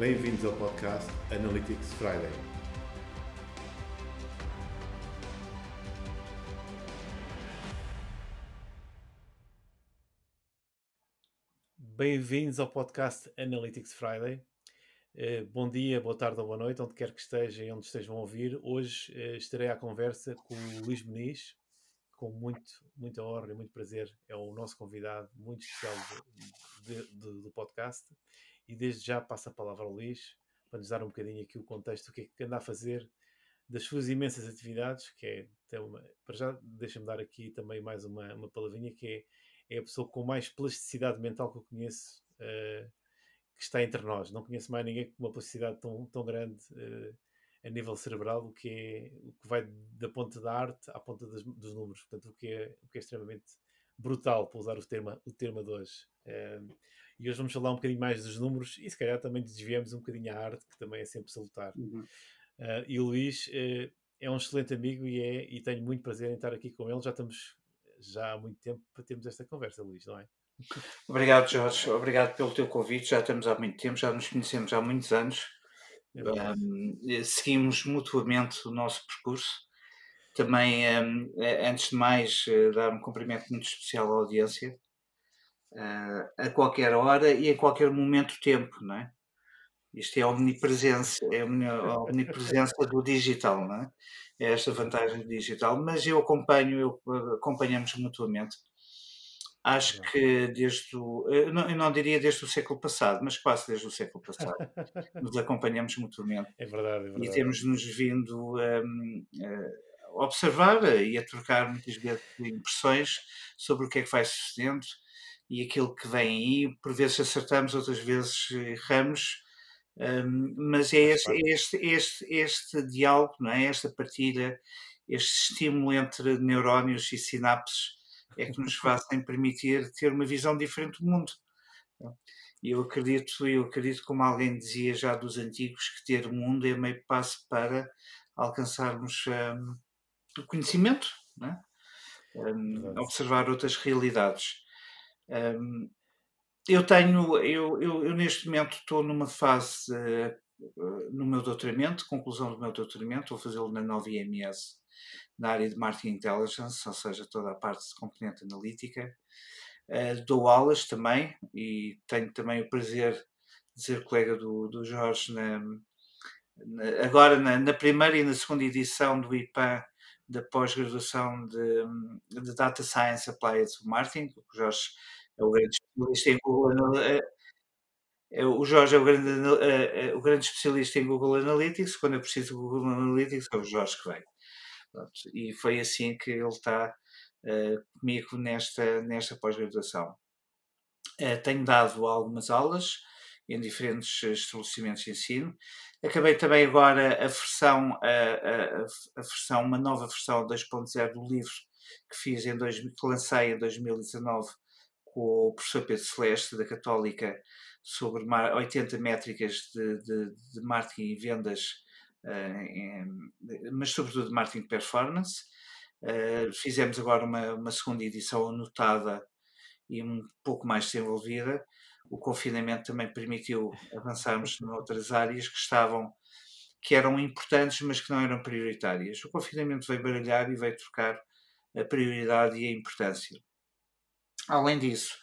Bem-vindos ao podcast Analytics Friday. Bem-vindos ao podcast Analytics Friday. Uh, bom dia, boa tarde ou boa noite, onde quer que esteja e onde estejam a ouvir. Hoje uh, estarei à conversa com o Luís Meniz, com muito, muita honra e muito prazer. É o nosso convidado muito especial de, de, de, do podcast. E desde já passo a palavra ao Luís para nos dar um bocadinho aqui o contexto do que é que anda a fazer das suas imensas atividades, que é, uma, para já deixa-me dar aqui também mais uma, uma palavrinha, que é, é a pessoa com mais plasticidade mental que eu conheço uh, que está entre nós. Não conheço mais ninguém com uma plasticidade tão, tão grande uh, a nível cerebral, o que, é, o que vai da ponta da arte à ponta dos números. Portanto, o que é, o que é extremamente brutal, para usar o termo, o termo de hoje. Uh, e hoje vamos falar um bocadinho mais dos números e se calhar também desviamos um bocadinho a arte, que também é sempre salutar. Uhum. Uh, e o Luís uh, é um excelente amigo e, é, e tenho muito prazer em estar aqui com ele. Já estamos já há muito tempo para termos esta conversa, Luís, não é? Obrigado, Jorge. Obrigado pelo teu convite. Já estamos há muito tempo, já nos conhecemos há muitos anos. É um, seguimos mutuamente o nosso percurso. Também, um, antes de mais, eh, dar um cumprimento muito especial à audiência uh, a qualquer hora e a qualquer momento do tempo, não é? Isto é a omnipresença, é a omnipresença do digital, não é? É esta vantagem do digital, mas eu acompanho, eu, acompanhamos mutuamente. Acho que desde o, eu não, eu não, diria desde o século passado, mas quase desde o século passado, nos acompanhamos mutuamente. É verdade, é verdade. E temos-nos vindo um, a observar e a trocar muitas vezes impressões sobre o que é que vai sucedendo e aquilo que vem aí, por vezes acertamos, outras vezes erramos, um, mas é este, este, este, este diálogo, não é? esta partilha, este estímulo entre neurónios e sinapses é que nos fazem permitir ter uma visão diferente do mundo. E eu acredito, eu acredito, como alguém dizia já dos antigos, que ter o mundo é meio passo para alcançarmos um, o conhecimento, é? um, observar outras realidades. Um, eu tenho, eu, eu, eu, neste momento estou numa fase uh, no meu doutoramento, conclusão do meu doutoramento, vou fazê-lo na nova IMS, na área de Marketing Intelligence, ou seja, toda a parte de componente analítica. Uh, dou aulas também e tenho também o prazer de ser colega do, do Jorge na, na, agora na, na, primeira e na segunda edição do IPAN da pós-graduação de, de, Data Science Applied Marketing, o Jorge é o grande especialista em Google é, é, o Jorge é o grande, é, é, o grande especialista em Google Analytics. Quando eu preciso de Google Analytics, é o Jorge que vem. Pronto, e foi assim que ele está comigo nesta, nesta pós-graduação. Tenho dado algumas aulas em diferentes estabelecimentos de ensino. Acabei também agora a versão, a, a, a versão uma nova versão 2.0 do livro que fiz em dois, que lancei em 2019 com o professor Pedro Celeste, da Católica, sobre 80 métricas de, de, de marketing e vendas, em, mas sobretudo de marketing performance. Uh, fizemos agora uma, uma, segunda edição anotada e um pouco mais desenvolvida. O confinamento também permitiu avançarmos noutras áreas que estavam que eram importantes, mas que não eram prioritárias. O confinamento veio baralhar e veio trocar a prioridade e a importância. Além disso,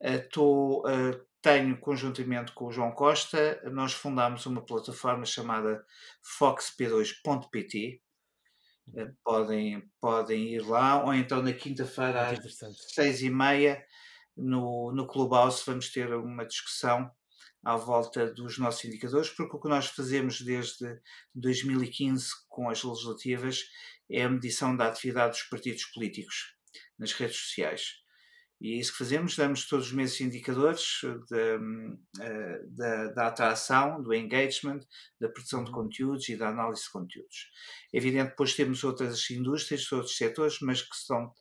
eh, tô, eh, tenho conjuntamente com o João Costa, nós fundámos uma plataforma chamada foxp2.pt. Eh, podem, podem ir lá, ou então na quinta-feira às seis e meia no, no Clubhouse vamos ter uma discussão à volta dos nossos indicadores, porque o que nós fazemos desde 2015 com as legislativas é a medição da atividade dos partidos políticos nas redes sociais. E é isso que fazemos, damos todos os meses indicadores da, eh, da, da atração, do engagement, da produção de uhum. conteúdos e da análise de conteúdos. É evidente, depois temos outras indústrias, outros setores, mas que, são,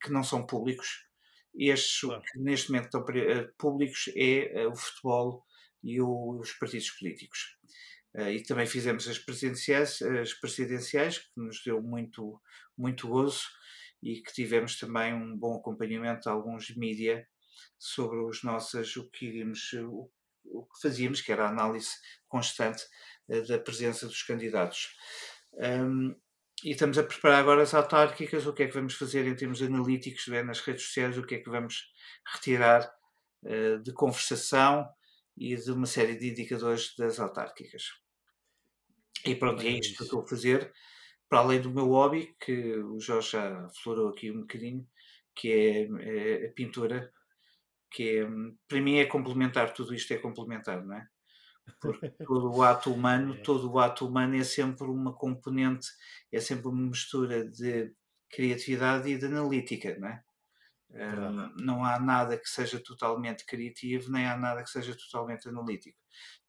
que não são públicos. Estes claro. que neste momento estão eh, públicos é eh, o futebol e o, os partidos políticos. e também fizemos as presidenciais, as presidenciais, que nos deu muito, muito gozo e que tivemos também um bom acompanhamento de alguns mídia sobre os nossos, o que iríamos, o que fazíamos, que era a análise constante uh, da presença dos candidatos. Um, e estamos a preparar agora as autárquicas, o que é que vamos fazer em termos analíticos nas redes sociais, o que é que vamos retirar uh, de conversação e de uma série de indicadores das autárquicas. E pronto, é isto que estou a fazer, para além do meu hobby, que o Jorge já florou aqui um bocadinho, que é, é a pintura, que é, para mim é complementar, tudo isto é complementar, não é? Porque todo o ato humano, é. todo o ato humano é sempre uma componente, é sempre uma mistura de criatividade e de analítica, não é? Um, não há nada que seja totalmente criativo, nem há nada que seja totalmente analítico.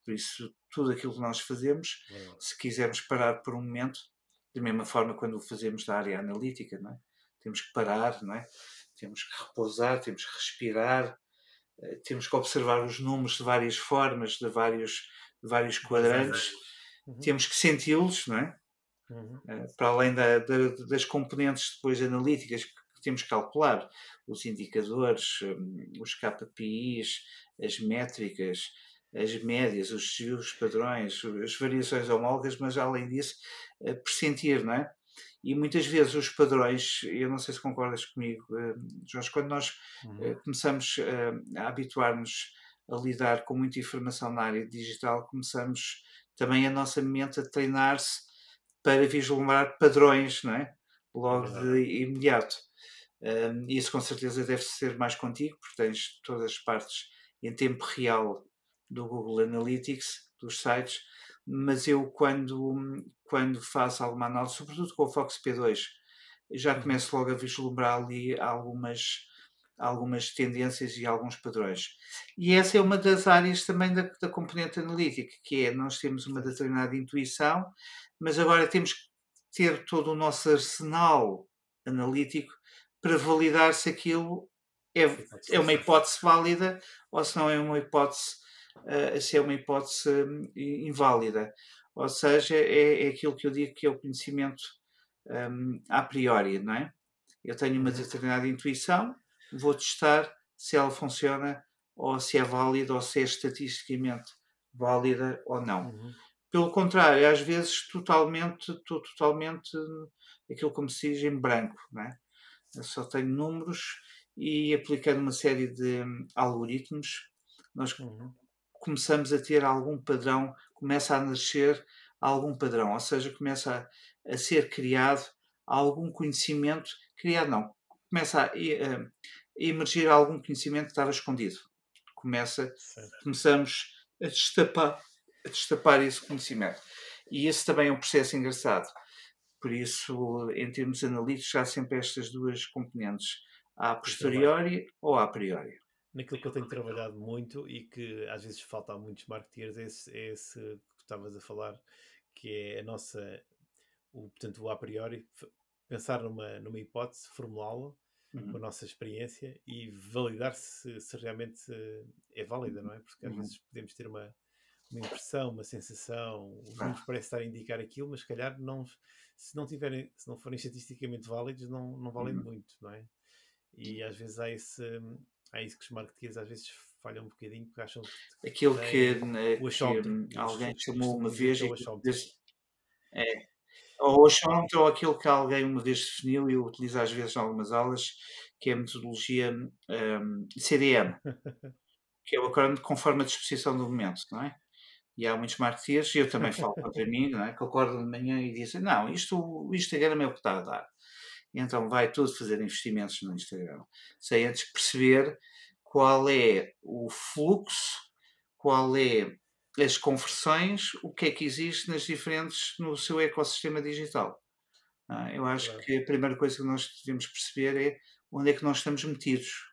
Por isso, tudo aquilo que nós fazemos, se quisermos parar por um momento, da mesma forma quando o fazemos da área analítica, não é? temos que parar, não é? temos que repousar, temos que respirar, eh, temos que observar os números de várias formas, de vários, de vários quadrantes, uhum. temos que senti-los, não é? Uhum. Eh, para além da, da, das componentes depois analíticas que temos que calcular, os indicadores, hum, os KPIs, as métricas, as médias, os desvios padrões, as variações homólogas, mas além disso, eh, pressentir, não é? E muitas vezes os padrões, eu não sei se concordas comigo, eh, Jorge, quando nós uhum. Eh, começamos a habituar-nos a lidar com muita informação na área digital, começamos também a nossa mente a treinar-se para vislumbrar padrões, não é? Logo de imediato. Um, isso com certeza deve ser mais contigo, porque tens todas as partes em tempo real do Google Analytics, dos sites, mas eu quando, quando faço alguma análise, sobretudo com o Fox P2, já uhum. começo logo a vislumbrar ali algumas, algumas tendências e alguns padrões. E essa é uma das áreas também da, da componente analítica, que é nós temos uma determinada intuição, mas agora temos que ter todo o nosso arsenal analítico para validar se aquilo é, é uma hipótese válida ou se não é uma hipótese, uh, se é uma hipótese um, inválida. Ou seja, é, é, aquilo que eu digo que é o conhecimento um, a priori, não é? Eu tenho uma uhum. determinada intuição, vou testar se ela funciona ou se é válida ou se é estatisticamente válida ou não. Uhum. Pelo contrário, às vezes totalmente, estou totalmente aquilo como se diz em branco, não é? Eu só tenho números e aplicando uma série de hum, algoritmos, nós uhum. Começamos a ter algum padrão, começa a nascer algum padrão, ou seja, começa a, a ser criado algum conhecimento, criado não, começa a, a, a, emergir algum conhecimento que estava escondido. Começa, começamos a destapar, a destapar esse conhecimento. E esse também é um processo engraçado por isso, em termos analíticos, há sempre estas duas componentes, a posteriori ou a priori. Naquilo que eu tenho trabalhado muito e que às vezes falta a muitos marketeers é esse, é esse que estavas a falar, que é a nossa, o, portanto, o a priori, pensar numa, numa hipótese, formulá-la uhum. com a nossa experiência e validar se, se realmente é válida, não é? Porque às uhum. vezes podemos ter uma, uma impressão, uma sensação, os números parecem estar a indicar aquilo, mas se calhar não, se não tiverem, se não forem estatisticamente válidos, não, não valem uhum. muito, não é? E às vezes há esse, há isso que os marketeers às vezes falham um bocadinho porque acham que aquilo que, né, que alguém chamou uma vez é, ou o achómetro ou aquilo que alguém uma vez definiu e eu utilizo às vezes em algumas aulas que é a metodologia um, CDM que é o acrónimo conforme a disposição do momento, não é? E há muitos marketeers, e eu também falo contra mim, não é? que acordam de manhã e dizem: Não, isto, o Instagram é o que está a dar. E então vai tudo fazer investimentos no Instagram, sem antes perceber qual é o fluxo, qual é as conversões, o que é que existe nas diferentes no seu ecossistema digital. Ah, eu acho que a primeira coisa que nós devemos perceber é onde é que nós estamos metidos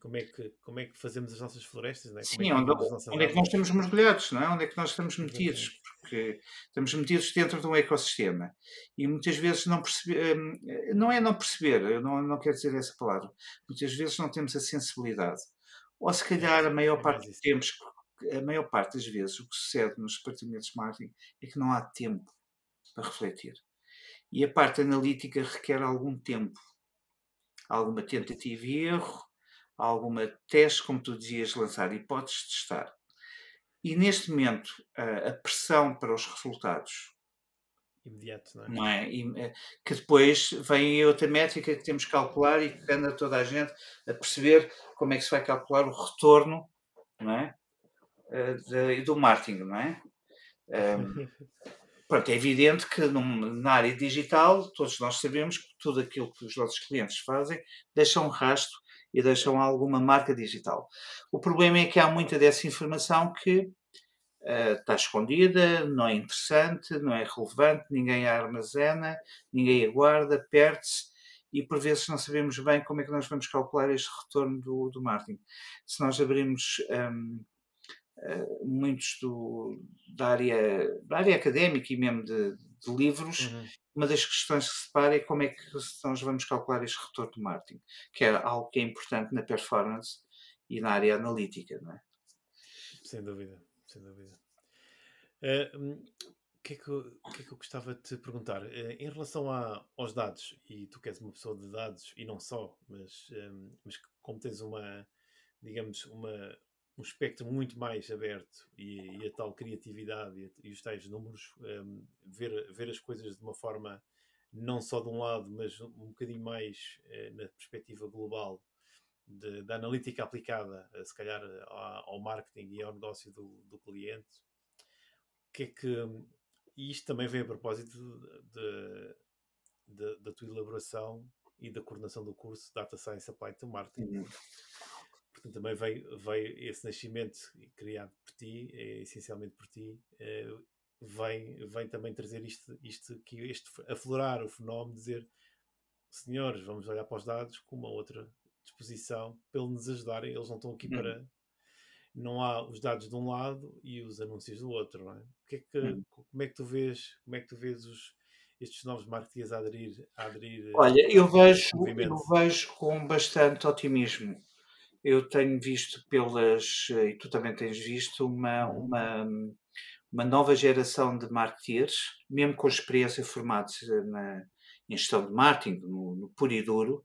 como é que, como é que fazemos as nossas florestas, não é? Sim, é onde, onde é que nós estamos mergulhados, não é? Onde é que nós estamos metidos? Porque estamos metidos dentro de um ecossistema e muitas vezes não perceber, hum, não é não perceber, eu não, não quero dizer essa palavra, muitas vezes não temos a sensibilidade. Ou se calhar a maior é parte dos tempos, a maior parte das vezes o que sucede nos departamentos de marketing é que não há tempo para refletir. E a parte analítica requer algum tempo, alguma tentativa e erro, alguma teste, como tu dizias, lançar hipóteses de testar. E neste momento, a, a pressão para os resultados imediato, não é? Não é? E, eh, que depois vem outra métrica que temos que calcular e que anda toda a gente a perceber como é que se vai calcular o retorno não é? Eh, de, do marketing, não é? Um, pronto, é evidente que num, na área digital todos nós sabemos que tudo aquilo que os nossos clientes fazem deixa um rastro e deixam alguma marca digital. O problema é que há muita dessa informação que uh, está escondida, não é interessante, não é relevante, ninguém a armazena, ninguém a guarda, perde-se e por vezes não sabemos bem como é que nós vamos calcular este retorno do, do marketing. Se nós abrirmos um, uh, eh, muitos do, da, área, da área académica e mesmo de, de livros, uhum. uma das questões que se separa é como é que nós vamos calcular este retorno do marketing, que é algo que é importante na performance e na área analítica, não é? Sem dúvida sem dúvida. Uh, o que, é que, eu, que é que eu gostava de te perguntar? Uh, em relação a, aos dados, e tu que és uma pessoa de dados, e não só, mas, um, mas como tens uma, digamos, uma, um espectro muito mais aberto e, e a tal criatividade e, e os tais números, um, ver, ver as coisas de uma forma não só de um lado, mas um bocadinho mais uh, na perspectiva global de, da analítica aplicada, se calhar, ao, marketing e ao negócio do, do cliente, o que é que. E isto também vem a propósito da tua elaboração e da coordenação do curso Data Science Applied to Marketing. Uhum. Portanto, também veio, veio esse nascimento criado por ti, é, essencialmente por ti, é, vem, vem também trazer isto, isto que este aflorar o fenómeno, dizer senhores, vamos olhar para os dados com uma outra disposição para nos ajudarem. Eles não estão aqui hum. para. Não há os dados de um lado e os anúncios do outro, não é? Que é que, hum. Como é que tu vês, como é que tu vês os, estes novos marketeers a aderir, a aderir Olha, eu vejo, eu vejo com bastante otimismo. Eu tenho visto pelas, e tu também tens visto, uma, uhum. uma, uma nova geração de marketeers, mesmo com experiência formados na, em gestão de marketing, no, no puro e duro,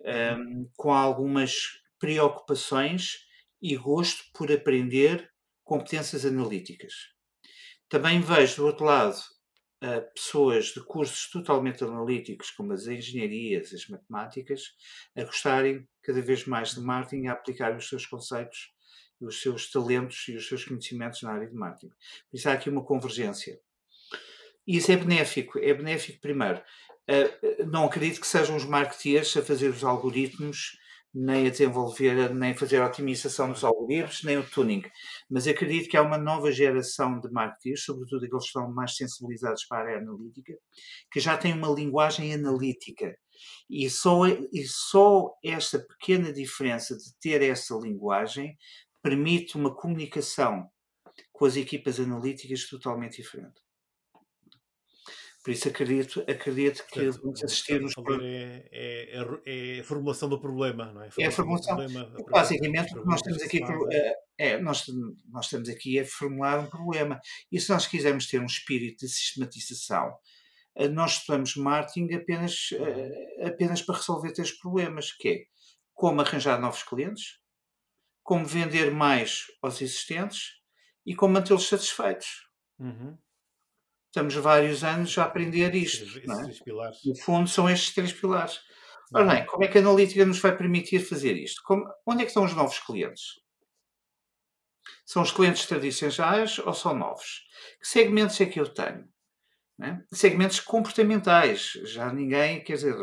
um, com algumas preocupações e gosto por aprender competências analíticas. Também vejo, do outro lado, uh, pessoas de cursos totalmente analíticos, como as engenharias, as matemáticas, a gostarem cada vez mais de marketing, a aplicar os seus conceitos, os seus talentos e os seus conhecimentos na área de marketing. Por isso há aqui uma convergência. E isso é benéfico. É benéfico, primeiro, Uh, não acredito que sejam os marketeers a fazer os algoritmos, nem a desenvolver, nem fazer a otimização dos algoritmos, nem o tuning. Mas acredito que há uma nova geração de marketeers, sobretudo aqueles que estão mais sensibilizados para a área analítica, que já têm uma linguagem analítica. E só, e só esta pequena diferença de ter essa linguagem permite uma comunicação com as equipas analíticas totalmente diferente. Por isso acredito, acredito que Portanto, vamos assistir nos. É, é, é, é, a formulação do problema, não é? É a formulação. Problema, Basicamente, o que nós temos aqui é, é, nós, nós estamos aqui a formular um problema. E se nós quisermos ter um espírito de sistematização, eh, nós estudamos marketing apenas, eh, apenas para resolver três problemas, que é como arranjar novos clientes, como vender mais aos existentes e como mantê-los satisfeitos. Uhum estamos vários anos a aprender isto. É? No fundo, são estes três pilares. Ora bem, como é que a analítica nos vai permitir fazer isto? Como, onde é que estão os novos clientes? São os clientes tradicionais ou são novos? Que segmentos é que eu tenho? É? Segmentos comportamentais. Já ninguém, quer dizer,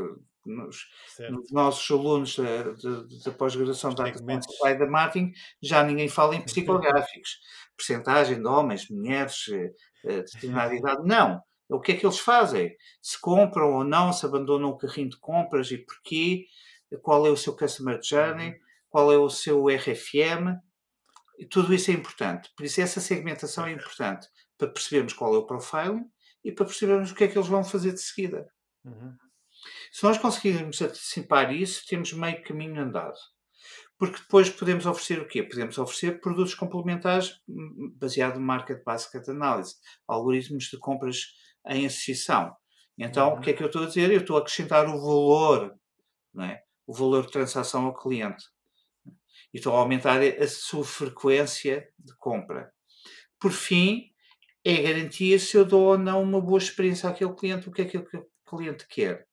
nos, nos nossos alunos da, da, da pós-graduação da Pai da Marketing, já ninguém fala em psicográficos. Percentagem de homens, mulheres, eh, eh, determinada idade. Não. O que é que eles fazem? Se compram ou não, se abandonam o carrinho de compras e porquê? Qual é o seu Customer Journey? Uhum. Qual é o seu RFM? Tudo isso é importante. Por isso, essa segmentação é importante para percebermos qual é o profiling e para percebermos o que é que eles vão fazer de seguida. Uhum. Se nós conseguirmos antecipar isso, temos meio caminho andado porque depois podemos oferecer o quê? Podemos oferecer produtos complementares hum, hum, baseado no Market Basket Analysis, algoritmos de compras em associação. Então, uhum. o que é que eu estou a dizer? Eu estou a acrescentar o valor, não é? o valor de transação ao cliente. e estão a aumentar a sua frequência de compra. Por fim, é garantia se eu dou ou não uma boa experiência àquele cliente, o que é que aquele cliente quer,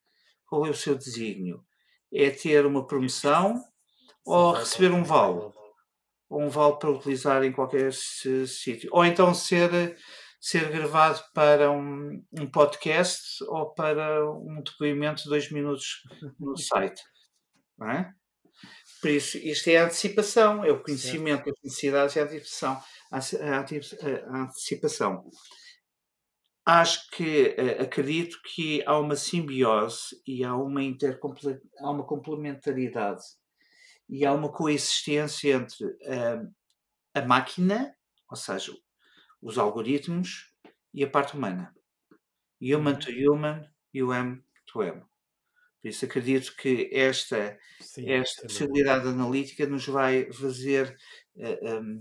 qual é o seu desígnio. É ter uma promoção ou receber um vale, ou um vale para utilizar em qualquer sítio, ou então ser ser gravado para um, um, podcast ou para um depoimento de dois minutos no site. Não é? Por isso, isto é a antecipação, é o conhecimento das necessidades e a antecipação. A antecipação. Acho que eh, acredito que há uma simbiose e há uma, há uma complementaridade e há uma coexistência entre uh, a máquina, ou seja, os algoritmos e a parte humana. Human to uhum. human e o M to M. Por isso acredito que esta, Sim, esta possibilidade analítica nos vai fazer uh, eh, um,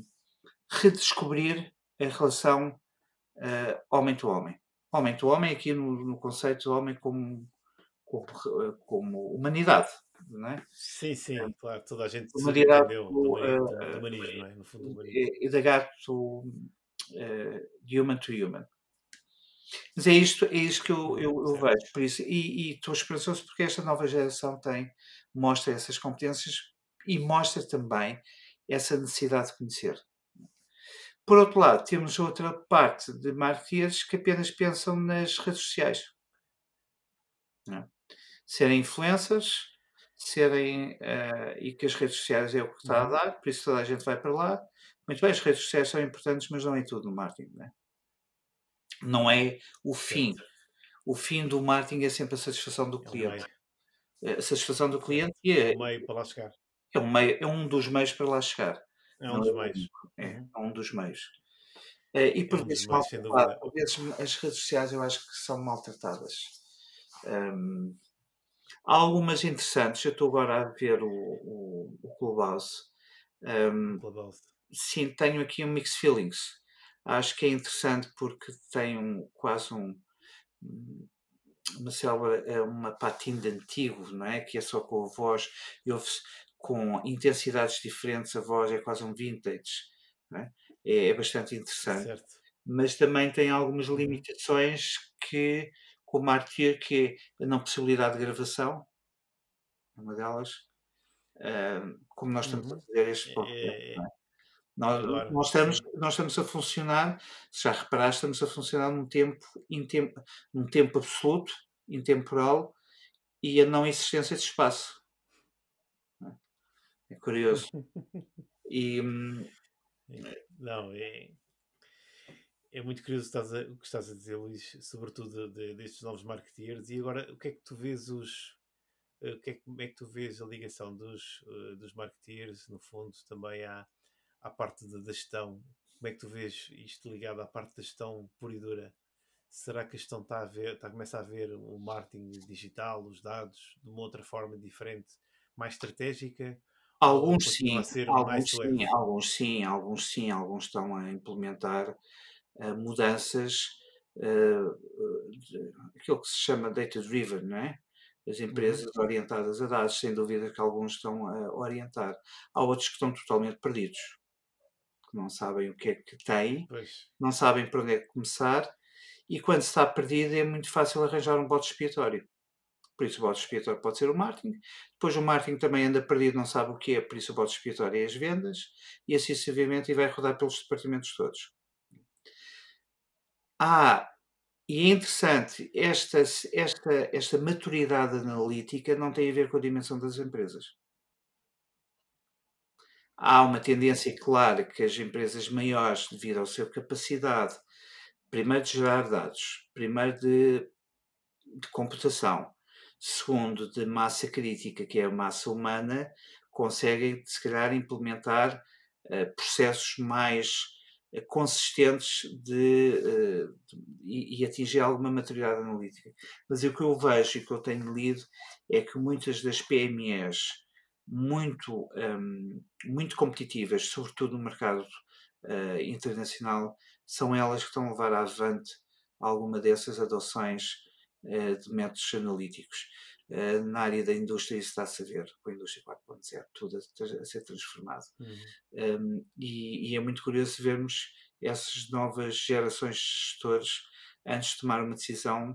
redescobrir a relação uh, homem to homem. Homem to homem aqui no, no conceito de homem como, como, como humanidade. Não é? Sim, sim, claro, toda a gente humanidade, entendeu do, uh, humanismo, não é? no fundo, humanismo. E, da gato uh, human to human. Mas é isto, é isto que eu, eu, eu vejo, por isso, e, e estou esperançoso porque esta nova geração tem, mostra essas competências e mostra também essa necessidade de conhecer. Por outro lado, temos outra parte de marketeers que apenas pensam nas redes sociais. É? Serem influencers, serem uh, e que as redes sociais é o que está a uhum. dar, por isso toda a gente vai para lá, muito bem, as redes sociais são importantes, mas não é tudo no marketing. Não é, não é o fim. O fim do marketing é sempre a satisfação do é cliente. É a satisfação do cliente é, é um meio para lá chegar. É um, meio, é um dos meios para lá chegar. É um dos meios. É, uhum. é um dos meios. Uh, e por é um vezes, mal, por vezes as redes sociais eu acho que são maltratadas. Um, há algumas interessantes. Eu estou agora a ver o, o, o Clubhouse. Um, Clubhouse sim, tenho aqui um mixed feelings. Acho que é interessante porque tem um, quase um, uma célula, é uma patina de antigo, não é? Que é só com a voz e ouve-se com intensidades diferentes, a voz é quase um vintage, é? É, é? bastante interessante. Certo. Mas também tem algumas limitações que, como a Artier, que é a não possibilidade de gravação, uma delas, uh, como nós estamos uhum. a fazer este podcast. É, é, nós, Agora, nós, estamos, nós estamos a funcionar, se já reparaste, estamos a funcionar num tempo, em tempo, num tempo absoluto, intemporal, e a não existência de espaço. É curioso. E, hum, não, é, é muito curioso o que estás a, o que estás a dizer, Luís, sobretudo de, de, destes novos marketeers. E agora, o que é que tu vês os. Eh, o que é, como é que tu vês a ligação dos, eh, dos marketeers, no fundo, também à, à parte da, da gestão, como é que tu vês isto ligado à parte da gestão pura e dura? Será que a gestão está a ver, está a começar a ver o marketing digital, os dados, de uma outra forma diferente, mais estratégica? Alguns sim, alguns sim, alguns sim, alguns sim, alguns estão a implementar uh, mudanças, uh, de, aquilo que se chama data-driven, não é? As uhum. empresas uhum. orientadas a dados, sem dúvida que alguns estão a orientar. Há outros que estão totalmente perdidos que não sabem o que é que têm, pois. não sabem para onde é que começar, e quando se está perdido é muito fácil arranjar um bote expiatório. Por isso o bote expiatório pode ser o marketing. Depois o marketing também anda perdido, não sabe o que é, por isso o bote expiatório é as vendas, e assim sucessivamente e vai rodar pelos departamentos todos. Ah, e é interessante, esta, esta, esta maturidade analítica não tem a ver com a dimensão das empresas há uma tendência clara que as empresas maiores, devido à sua capacidade, primeiro de gerar dados, primeiro de, de computação, segundo de massa crítica, que é a massa humana, conseguem, se calhar, implementar uh, processos mais uh, consistentes de, uh, de, e, e, atingir alguma maturidade analítica. Mas o que eu vejo e que eu tenho lido é que muitas das PMEs muito, um, muito competitivas, sobretudo no mercado internacional, são elas que estão a levar avante alguma dessas adoções de métodos analíticos. uh, na área da indústria isso está-se a ver com a indústria 4.0, tudo a, a, ser transformado. Uhum. Um, e, e, é muito curioso vermos essas novas gerações de gestores, antes de tomar uma decisão,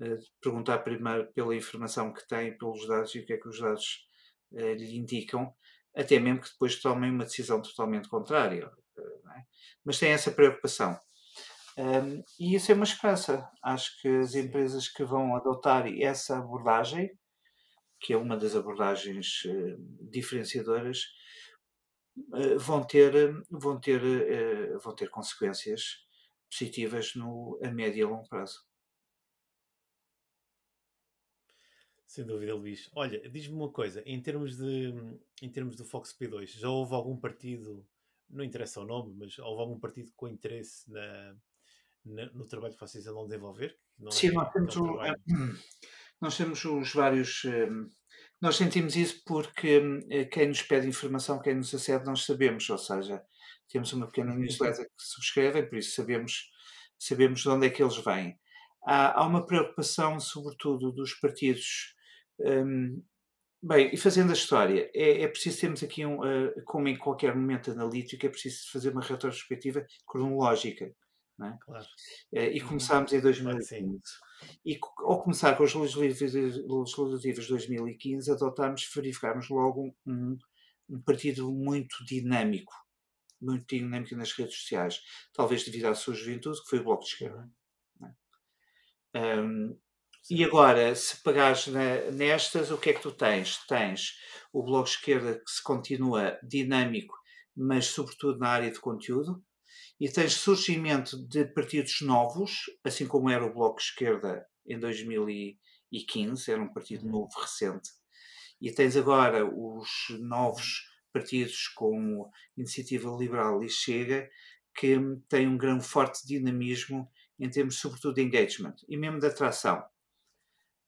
uh, perguntar primeiro pela informação que têm, pelos dados e o que é que os dados uh, lhe indicam, até mesmo que depois tomem uma decisão totalmente contrária. É? Mas tem essa preocupação. Um, e isso é uma esperança. Acho que as empresas que vão adotar essa abordagem, que é uma das abordagens uh, diferenciadoras, uh, vão ter, vão, ter, uh, vão ter consequências positivas no, a médio e a longo prazo. Sem dúvida, Luís. Olha, diz-me uma coisa, em termos, de, em termos do Fox P2, já houve algum partido, não interessa o nome, mas houve algum partido com interesse na, no trabalho que vocês andam a desenvolver? Sim, é, nós, temos o, eh, nós temos os vários. Eh, nós sentimos isso porque eh, quem nos pede informação, quem nos acede, nós sabemos, ou seja, temos uma pequena uhum. newsletter que subscrevem, por isso sabemos, sabemos de onde é que eles vêm. Há, há uma preocupação, sobretudo, dos partidos. Um, bem, e fazendo a história, é, é preciso termos aqui, um, uh, como em qualquer momento analítico, é preciso fazer uma retrospectiva cronológica. É? Claro. E uhum. começámos em 2015. E ao começar com as legislativas de 2015, adotámos, verificámos logo um, um partido muito dinâmico, muito dinâmico nas redes sociais, talvez devido à sua juventude, que foi o Bloco de Esquerda. É? Um, e agora, se pegares na, nestas, o que é que tu tens? Tens o Bloco de Esquerda que se continua dinâmico, mas sobretudo na área de conteúdo, e tens surgimento de partidos novos, assim como era o Bloco de Esquerda em 2015, era um partido uhum. novo, recente, e tens agora os novos partidos como Iniciativa Liberal e Chega, que têm um grande forte dinamismo em termos, sobretudo, de engagement e mesmo de atração.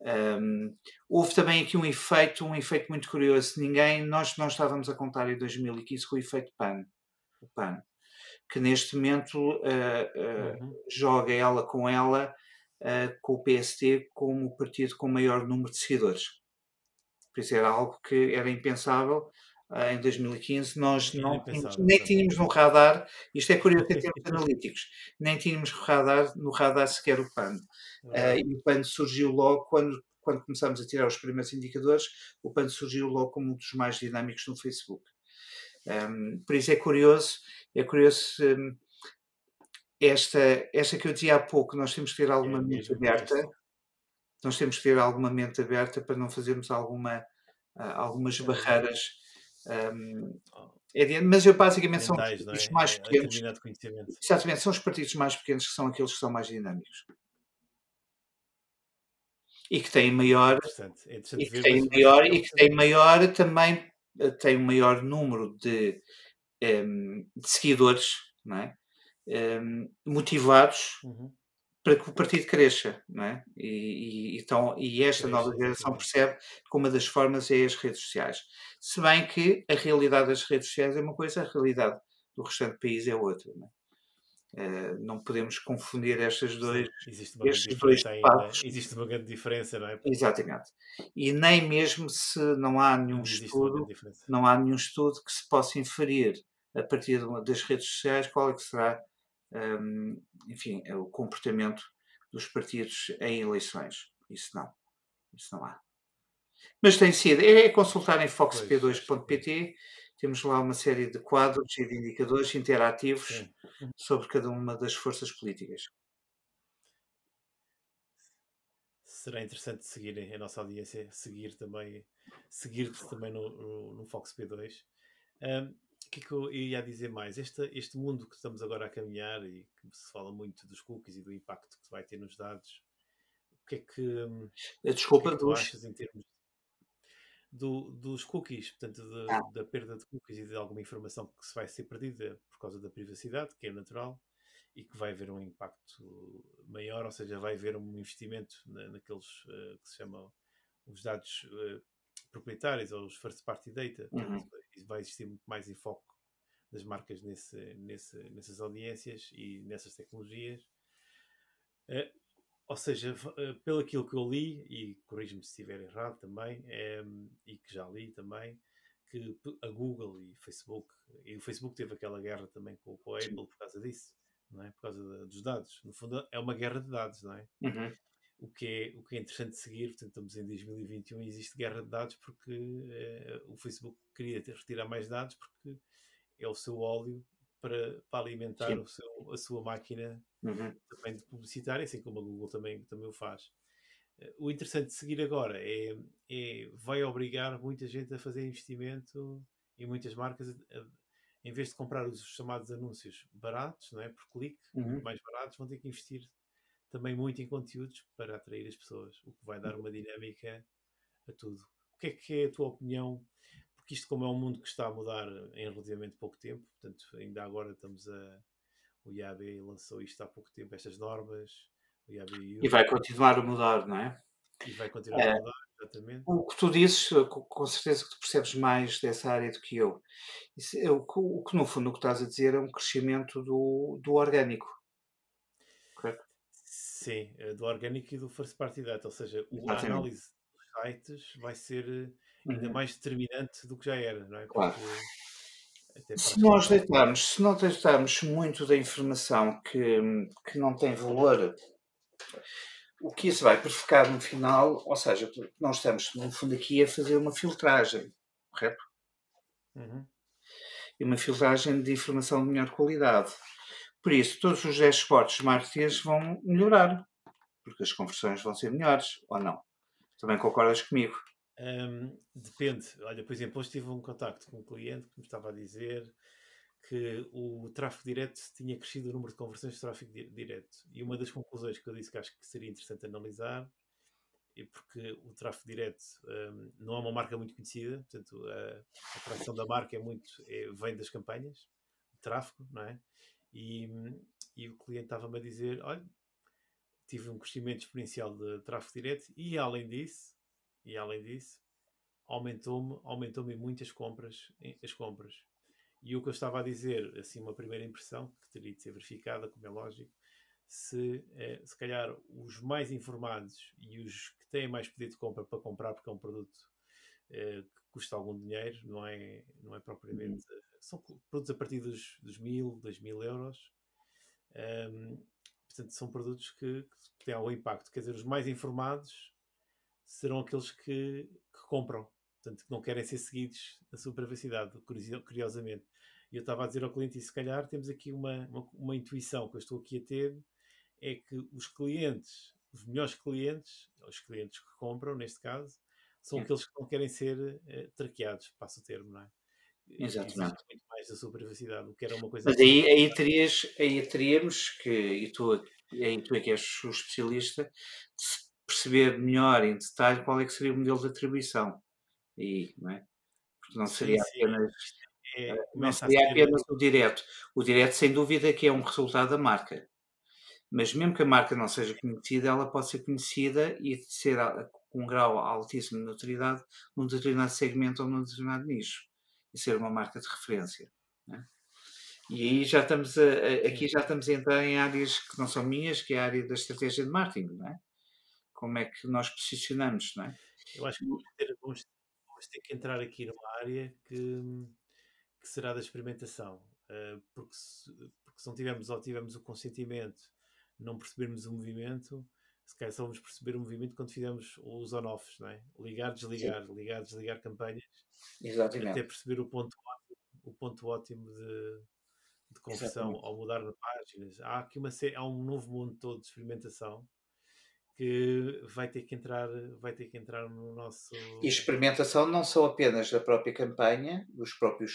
Um, houve também aqui um efeito, um efeito muito curioso. Ninguém, nós não estávamos a contar em 2015 com o efeito PAN. O PAN que neste momento uh, uh, uhum. joga ela com ela uh, com o PST como o partido com maior número de seguidores. Por isso era algo que era impensável. em 2015 nós não tínhamos, nem tínhamos no radar, isto é curioso em termos analíticos, nem tínhamos no radar, no radar sequer o PAN. e o PAN surgiu logo quando, quando começámos a tirar os primeiros indicadores, o PAN surgiu logo como um dos mais dinâmicos no Facebook. Um, por isso é curioso, é curioso um, esta, esta que eu dizia há pouco, nós temos que ter alguma é, mente aberta, nós temos que ter alguma mente aberta para não fazermos alguma, uh, algumas barreiras. Um, é, mas eu basicamente são os partidos é? mais é, pequenos. Exatamente, são os partidos mais pequenos que são aqueles que são mais dinâmicos. E que têm maior, é interessante. É interessante e que têm maior, e que têm maior também tem um maior número de, um, ehm, de seguidores não é? Um, ehm, motivados uhum. para que o partido cresça. Não é? e, e, então, e esta nova geração percebe que uma das formas é as redes sociais. Se bem que a realidade das redes sociais é uma coisa, a realidade do restante do país é outra. Não é? Uh, não podemos confundir estas dois, existe uma estes dois passos. Existe uma grande diferença, não é? Exatamente. E nem mesmo se não há nenhum não estudo, não há nenhum estudo que se possa inferir a partir das redes sociais qual é que será, um, enfim, é o comportamento dos partidos em eleições. Isso não. Isso não há. Mas tem sido. É consultar em foxp2.pt temos lá uma série de quadros e de indicadores interativos Sim. sobre cada uma das forças políticas. Será interessante seguir a nossa audiência, seguir também, seguir-te também no, no, no Fox P2. Um, o que é que eu ia dizer mais? Este, este mundo que estamos agora a caminhar e que se fala muito dos cookies e do impacto que vai ter nos dados, o que é que, hum, Desculpa, que, é que achas em termos do, dos cookies, portanto, de, ah. da perda de cookies e de alguma informação que se vai ser perdida por causa da privacidade, que é natural, e que vai haver um impacto maior, ou seja, vai haver um investimento na, naqueles uh, que se chamam os dados uh, proprietários ou os first party data. Uhum. vai existir muito mais enfoque das marcas nesse, nesse, nessas audiências e nessas tecnologias. Uh, ou seja, uh, pelo aquilo que eu li, e corrijo-me se estiver errado também, é, e que já li também, que a Google e Facebook, e o Facebook teve aquela guerra também com, com a Apple por causa disso, não é? Por causa de, dos dados. No fundo, é uma guerra de dados, não é? Uhum. O, que é o que é interessante seguir, portanto, estamos em 2021 e existe guerra de dados porque eh, o Facebook queria ter, retirar mais dados porque é o seu óleo para, para alimentar o seu, a sua máquina uhum. também de publicitária, assim como a Google também, também o faz. O interessante de seguir agora é, é vai obrigar muita gente a fazer investimento e muitas marcas, a, em vez de comprar os chamados anúncios baratos, não é, por clique, uhum. mais baratos, vão ter que investir também muito em conteúdos para atrair as pessoas, o que vai dar uma dinâmica a tudo. O que é que é a tua opinião? Porque isto, como é um mundo que está a mudar em relativamente pouco tempo, portanto, ainda agora estamos a. O IAB lançou isto há pouco tempo, estas normas, e, e vai continuar a mudar, não é? E vai continuar é, a mudar, exatamente. O que tu dizes, com certeza que tu percebes mais dessa área do que eu. Isso, é, o, que, o que, no fundo, o que estás a dizer é um crescimento do, do orgânico. Correto? Sim, é do orgânico e do first party data, ou seja, a análise dos sites vai ser eh, ainda uhum. mais determinante do que já era, não é? Porque, claro. Se nós deitarmos, se não deitarmos muito da informação que, que não tem valor o que isso vai verificar no final, ou seja, nós estamos, no fundo, aqui a fazer uma filtragem, correto? Uhum. E uma filtragem de informação de melhor qualidade. Por isso, todos os dashboards marketeers vão melhorar, porque as conversões vão ser melhores, ou não? Também concordas comigo? Um, depende. Olha, por exemplo, hoje tive um contacto com um cliente que me estava a dizer que o tráfego direto tinha crescido o número de conversões de tráfego di direto. E uma das conclusões que eu disse que acho que seria interessante analisar é porque o tráfego direto um, não é uma marca muito conhecida, portanto, a, atração da marca é muito, é, vem das campanhas, tráfego, não é? E, e o cliente estava-me a dizer: olha, tive um crescimento exponencial de tráfego direto e além disso, e além disso, aumentou-me aumentou-me muitas compras, as compras. E o que eu estava a dizer, assim, uma primeira impressão, que teria de ser verificada, como é lógico, se, eh, se calhar os mais informados e os que têm mais pedido de compra para comprar, porque é um produto eh, que custa algum dinheiro, não é, não é propriamente. Uhum. São produtos a partir dos, dos mil, dois mil euros. Um, portanto, são produtos que, que, têm algum impacto. Quer dizer, os mais informados serão aqueles que, que compram portanto, que não querem ser seguidos na sua privacidade, curiosamente. E eu estava a dizer ao cliente, e se calhar temos aqui uma, uma, uma, intuição que eu estou aqui a ter, é que os clientes, os melhores clientes, os clientes que compram, neste caso, são aqueles que não querem ser uh, traqueados, passo o termo, não é? Exatamente. Muito mais da sua privacidade, o que era uma coisa... Mas aí, aí, terias, aí teríamos que, e tu, aí tu é que és o especialista, perceber melhor em detalhe qual é que seria o modelo de atribuição aí, não é? Porque não seria sim, sim. apenas. É, eh, não seria apenas o direto. O direto, sem dúvida, que é um resultado da marca. Mas mesmo que a marca não seja conhecida, ela pode ser conhecida e ser com um grau altíssimo de notoriedade num determinado segmento ou num determinado nicho. E ser uma marca de referência. É? E aí já estamos a, a, aqui já estamos a entrar em áreas que não são minhas, que é a área da estratégia de marketing, não é? Como é que nós posicionamos, não é? Eu acho que vamos ter, vamos vamos ter que entrar aqui numa área que, que será da experimentação. Uh, porque, se, porque se não tivermos ou tivermos o consentimento, não percebermos o movimento, se calhar só vamos perceber o movimento quando fizermos os on-offs, não é? Ligar, desligar, Sim. ligar, desligar campanhas. Exatamente. Até perceber o ponto ótimo, o ponto ótimo de, de conversão Exatamente. ao mudar de páginas. Há aqui uma, há um novo mundo todo de experimentação que vai ter que entrar, vai ter que entrar no nosso. E experimentação não só apenas da própria campanha, dos próprios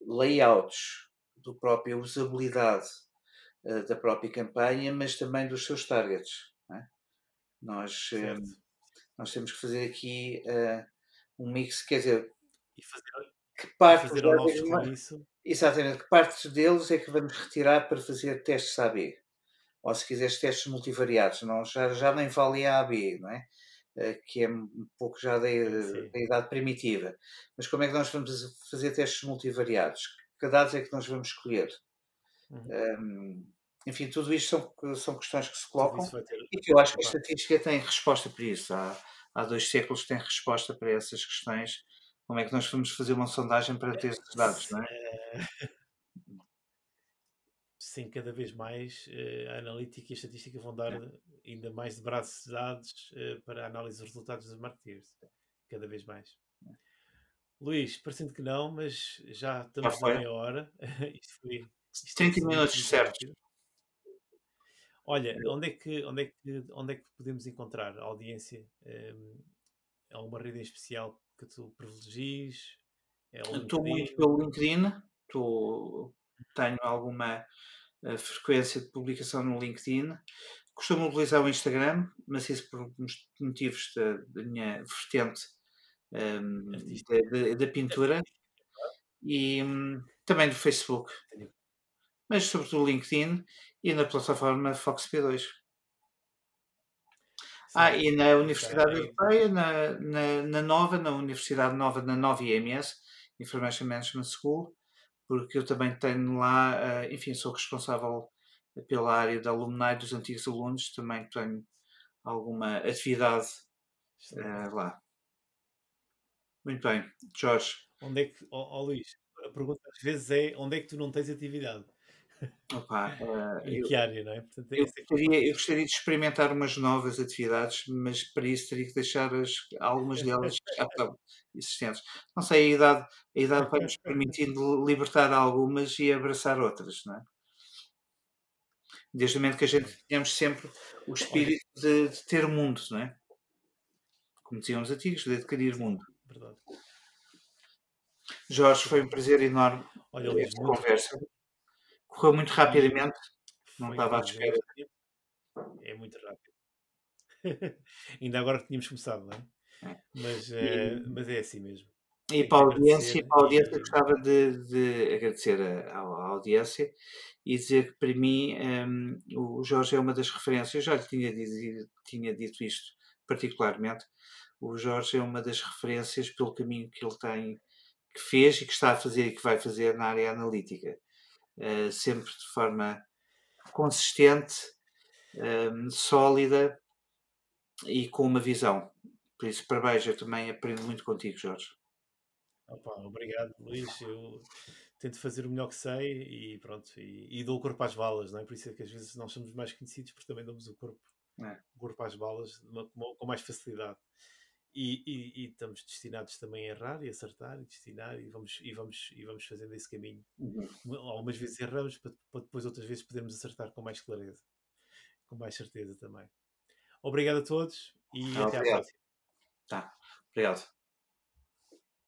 layouts, do própria usabilidade uh, da própria campanha, mas também dos seus targets. É? Nós, uh, nós temos que fazer aqui uh, um mix, quer dizer, e fazer, que parte fazer deles, isso. Exatamente, que partes deles é que vamos retirar para fazer testes AB ou se quiseres testes multivariados, não, já, já nem vale a AB, não é? Eh, que é um pouco já da, da, idade primitiva. Mas como é que nós vamos fazer testes multivariados? Que dados é que nós vamos escolher? Uhum. Um, enfim, tudo isto são, são questões que se colocam e que eu acho que a estatística tem resposta para isso. Há, há dois séculos tem resposta para essas questões. Como é que nós vamos fazer uma sondagem para ter esses dados, não é? Sim, cada vez mais uh, a analítica e a estatística vão dar é. ainda mais de braços dados uh, para a análise dos resultados dos marketeers. Cada vez mais. É. Luís, parecendo que não, mas já estamos na meia hora. isto foi. Isto 30 minutos, certo. Olha, onde é, que, onde, é que, onde é que podemos encontrar a audiência? Um, é uma rede em especial que tu privilegies? É Estou muito pelo LinkedIn, Estou, tenho alguma uh, frequência de publicação no LinkedIn. Costumo utilizar o Instagram, mas isso por motivos da, da minha vertente um, da, da, pintura. E um, também do Facebook. Mas sobretudo o LinkedIn e na plataforma Fox P2. Ah, e na Universidade Europeia, na, na, na, Nova, na Universidade Nova, na Nova IMS, Information Management School, porque eu também tenho lá, uh, enfim, sou responsável pela área da alumni dos antigos alunos, também tenho alguma atividade uh, lá. Muito bem, Jorge. Onde é que, oh, oh, Luís, a pergunta às vezes é onde é que tu não tens atividade? Opa, uh, em que área, não é? Portanto, eu, gostaria, eu gostaria de experimentar umas novas atividades, mas para isso teria que deixar as, algumas delas existentes. Não sei, a idade, a idade vai nos permitindo libertar algumas e abraçar outras, não é? Desde o momento que a gente tenhamos sempre o espírito de, de ter mundo, não é? Como diziam os antigos, de adquirir mundo. Verdade. Jorge, foi um prazer enorme Olha, esta conversa. Correu muito rapidamente. Não estava à espera. É muito rápido. Ainda agora que tínhamos começado, não é? é. Mas, e, uh, mas é assim mesmo. E para a audiência, para a audiência gostava de, de agradecer à, audiência e dizer que para mim um, o Jorge é uma das referências. Eu já lhe tinha dito, tinha dito isto particularmente. O Jorge é uma das referências pelo caminho que ele tem, que fez e que está a fazer e que vai fazer na área analítica. Eh, sempre de forma consistente, um, ehm, sólida e com uma visão. Por isso, parabéns, eu também aprendo muito contigo, Jorge. Opa, obrigado, Luís. Eu tento fazer o melhor que sei e pronto, e, e, dou o corpo às balas, não é? Por isso é que às vezes nós somos mais conhecidos porque também damos o corpo, é. o corpo às balas uma, com mais facilidade. E, e, e, estamos destinados também a errar e acertar e destinar e vamos, e vamos, e vamos fazendo esse caminho. Uhum. Algumas vezes erramos para, para, depois outras vezes podermos acertar com mais clareza, com mais certeza também. Obrigado a todos e ah, até obrigado. à próxima. Tá, obrigado.